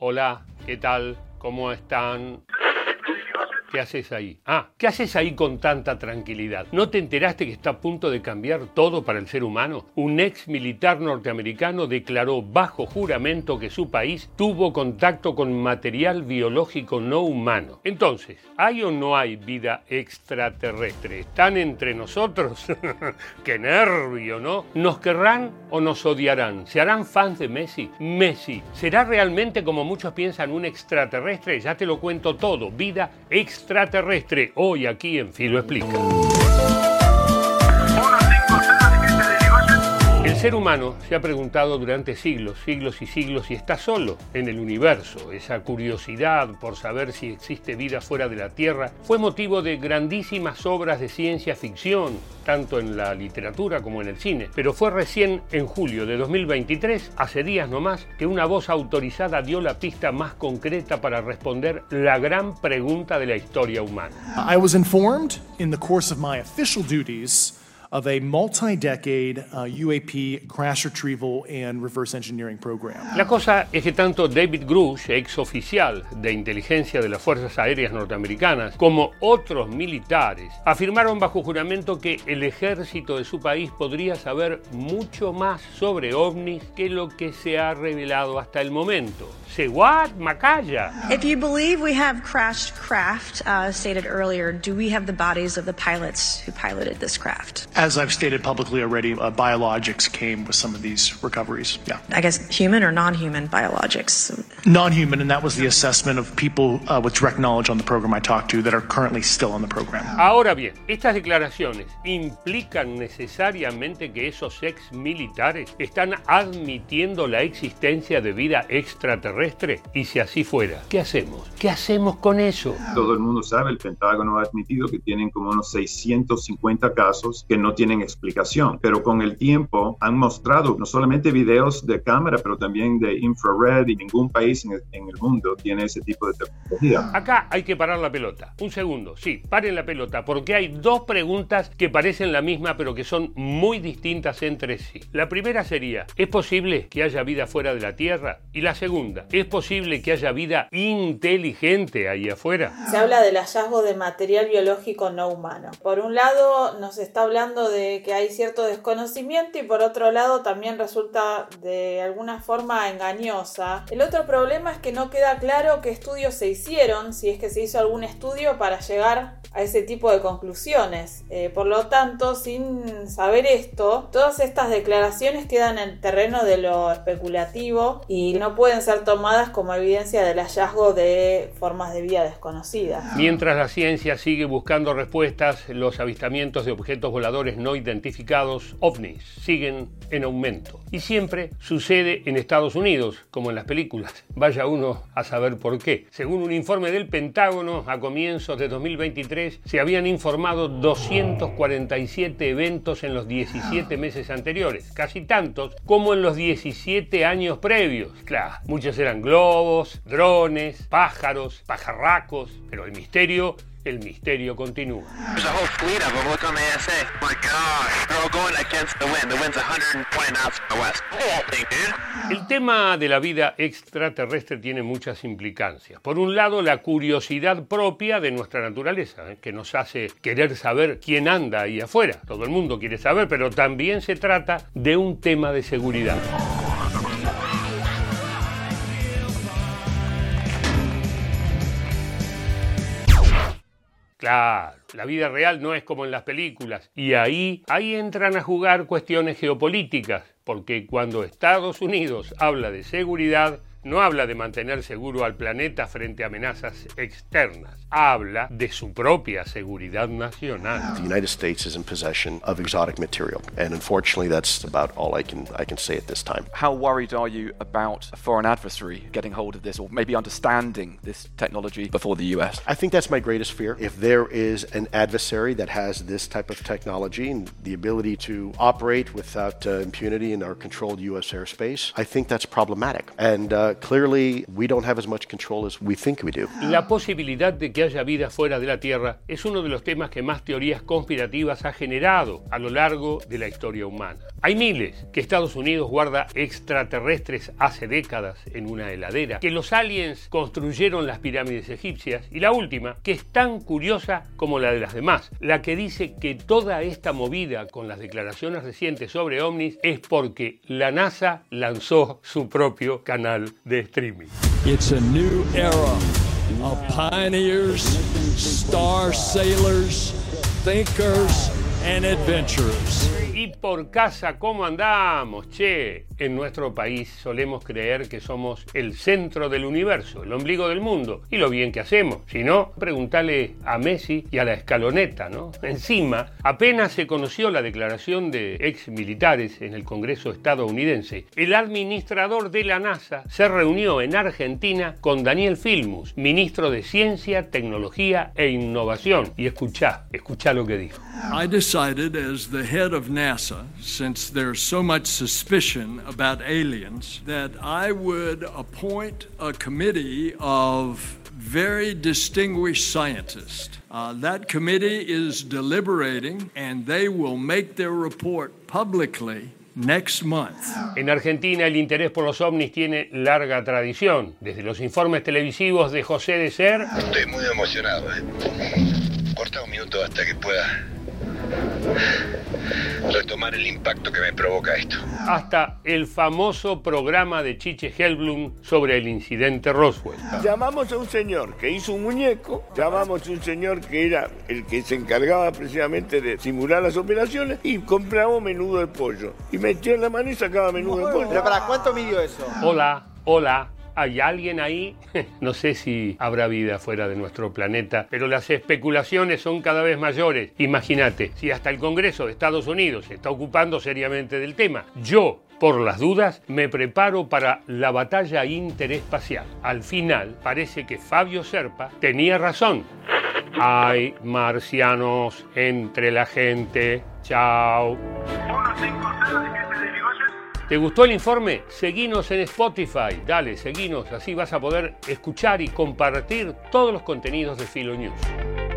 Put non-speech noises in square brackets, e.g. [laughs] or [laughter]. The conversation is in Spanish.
Hola, ¿qué tal? ¿Cómo están? ¿Qué haces ahí? Ah, ¿qué haces ahí con tanta tranquilidad? ¿No te enteraste que está a punto de cambiar todo para el ser humano? Un ex militar norteamericano declaró bajo juramento que su país tuvo contacto con material biológico no humano. Entonces, ¿hay o no hay vida extraterrestre? ¿Están entre nosotros? [laughs] ¡Qué nervio, ¿no? ¿Nos querrán o nos odiarán? ¿Se harán fans de Messi? Messi, ¿será realmente como muchos piensan un extraterrestre? Ya te lo cuento todo. Vida extraterrestre extraterrestre hoy aquí en Filo Explica. Ser humano se ha preguntado durante siglos, siglos y siglos si está solo en el universo. Esa curiosidad por saber si existe vida fuera de la Tierra fue motivo de grandísimas obras de ciencia ficción, tanto en la literatura como en el cine. Pero fue recién en julio de 2023, hace días nomás, que una voz autorizada dio la pista más concreta para responder la gran pregunta de la historia humana. I was informed in the course of my official duties of a multi-decade uh, UAP crash retrieval and reverse engineering program. La cosa es que tanto David Grush, ex oficial de inteligencia de las Fuerzas Aéreas Norteamericanas, como otros militares, afirmaron bajo juramento que el ejército de su país podría saber mucho más sobre ovnis que lo que se ha revelado hasta el momento. ¿Se what? Macaya. If you believe we have crashed craft, uh, stated earlier, do we have the bodies of the pilots who piloted this craft? As I've stated publicly already, uh, biologics came with some of these recoveries. Yeah. I guess human or non-human biologics. Non-human, and that was the assessment of people uh, with direct knowledge on the program I talked to that are currently still on the program. Ahora bien, estas declaraciones implican necesariamente que esos ex militares están admitiendo la existencia de vida extraterrestre y si así fuera, ¿qué hacemos? ¿Qué hacemos con eso? Todo el mundo sabe, el Pentágono ha admitido que tienen como unos 650 casos que no tienen explicación, pero con el tiempo han mostrado no solamente videos de cámara, pero también de infrared y ningún país en el, en el mundo tiene ese tipo de tecnología. Acá hay que parar la pelota. Un segundo, sí, paren la pelota, porque hay dos preguntas que parecen la misma, pero que son muy distintas entre sí. La primera sería, ¿es posible que haya vida fuera de la Tierra? Y la segunda, ¿es posible que haya vida inteligente ahí afuera? Se habla del hallazgo de material biológico no humano. Por un lado, nos está hablando de que hay cierto desconocimiento y por otro lado también resulta de alguna forma engañosa. El otro problema es que no queda claro qué estudios se hicieron, si es que se hizo algún estudio para llegar a ese tipo de conclusiones. Eh, por lo tanto, sin saber esto, todas estas declaraciones quedan en el terreno de lo especulativo y no pueden ser tomadas como evidencia del hallazgo de formas de vida desconocidas. Mientras la ciencia sigue buscando respuestas, los avistamientos de objetos voladores no identificados, ovnis, siguen en aumento. Y siempre sucede en Estados Unidos, como en las películas. [laughs] Vaya uno a saber por qué. Según un informe del Pentágono, a comienzos de 2023 se habían informado 247 eventos en los 17 meses anteriores, casi tantos como en los 17 años previos. Claro, muchos eran globos, drones, pájaros, pajarracos, pero el misterio el misterio continúa. There's a whole fleet of them. Look on the ASA. My gosh. They're all going against the wind. The wind's 120 knots from the west. Whole thing, dude. El tema de la vida extraterrestre tiene muchas implicancias. Por un lado, la curiosidad propia de nuestra naturaleza, ¿eh? que nos hace querer saber quién anda ahí afuera. Todo el mundo quiere saber, pero también se trata de un tema de seguridad. Claro, la vida real no es como en las películas. Y ahí, ahí entran a jugar cuestiones geopolíticas, porque cuando Estados Unidos habla de seguridad, no habla de mantener seguro al planeta frente a amenazas externas, habla de su propia seguridad nacional. The United States is in possession of exotic material, and unfortunately, that's about all I can I can say at this time. How worried are you about a foreign adversary getting hold of this or maybe understanding this technology before the US? I think that's my greatest fear. If there is an adversary that has this type of technology and the ability to operate without uh, impunity in our controlled U.S. airspace, I think that's problematic. And uh, but clearly we don't have as much control as we think we do. La posibilidad de que haya vida fuera de la Tierra es uno de los temas que más teorías conspirativas ha generado a lo largo de la historia humana. Hay miles que Estados Unidos guarda extraterrestres hace décadas en una heladera, que los aliens construyeron las pirámides egipcias y la última, que es tan curiosa como la de las demás, la que dice que toda esta movida con las declaraciones recientes sobre ovnis es porque la NASA lanzó su propio canal de streaming. It's a new era of pioneers, star sailors, thinkers, and adventurers. Y por casa, ¿cómo andamos? Che, en nuestro país solemos creer que somos el centro del universo, el ombligo del mundo, y lo bien que hacemos. Si no, pregúntale a Messi y a la escaloneta, ¿no? [laughs] Encima, apenas se conoció la declaración de ex militares en el Congreso estadounidense, el administrador de la NASA se reunió en Argentina con Daniel Filmus, ministro de Ciencia, Tecnología e Innovación. Y escuchá, escuchá lo que dijo. I decided as the head of NASA, since there's so much suspicion about aliens, that I would appoint a committee of very distinguished scientists. Uh, that committee is deliberating and they will make their report publicly next month. En Argentina el interés por los ovnis tiene larga tradición, desde los informes televisivos de José de Ser Estoy muy emocionado. ¿eh? Corta un minuto hasta que pueda retomar el impacto que me provoca esto. hasta el famoso programa de Chiche Helblum sobre el incidente Roswell. Llamamos a un señor que hizo un muñeco, llamamos a un señor que era el que se encargaba precisamente de simular las operaciones y compramos menudo de pollo. Y metía en la mano y sacaba menudo de pollo. ¿Pero para cuánto midió eso? Hola, hola. ¿Hay alguien ahí? [laughs] No sé si habrá vida fuera de nuestro planeta, pero las especulaciones son cada vez mayores. Imagínate, si hasta el Congreso de Estados Unidos se está ocupando seriamente del tema, yo, por las dudas, me preparo para la batalla interespacial. Al final, parece que Fabio Serpa tenía razón. Hay marcianos entre la gente. Chao. ¿Te gustó el informe? Seguinos en Spotify. Dale, seguinos. Así vas a poder escuchar y compartir todos los contenidos de Filo News.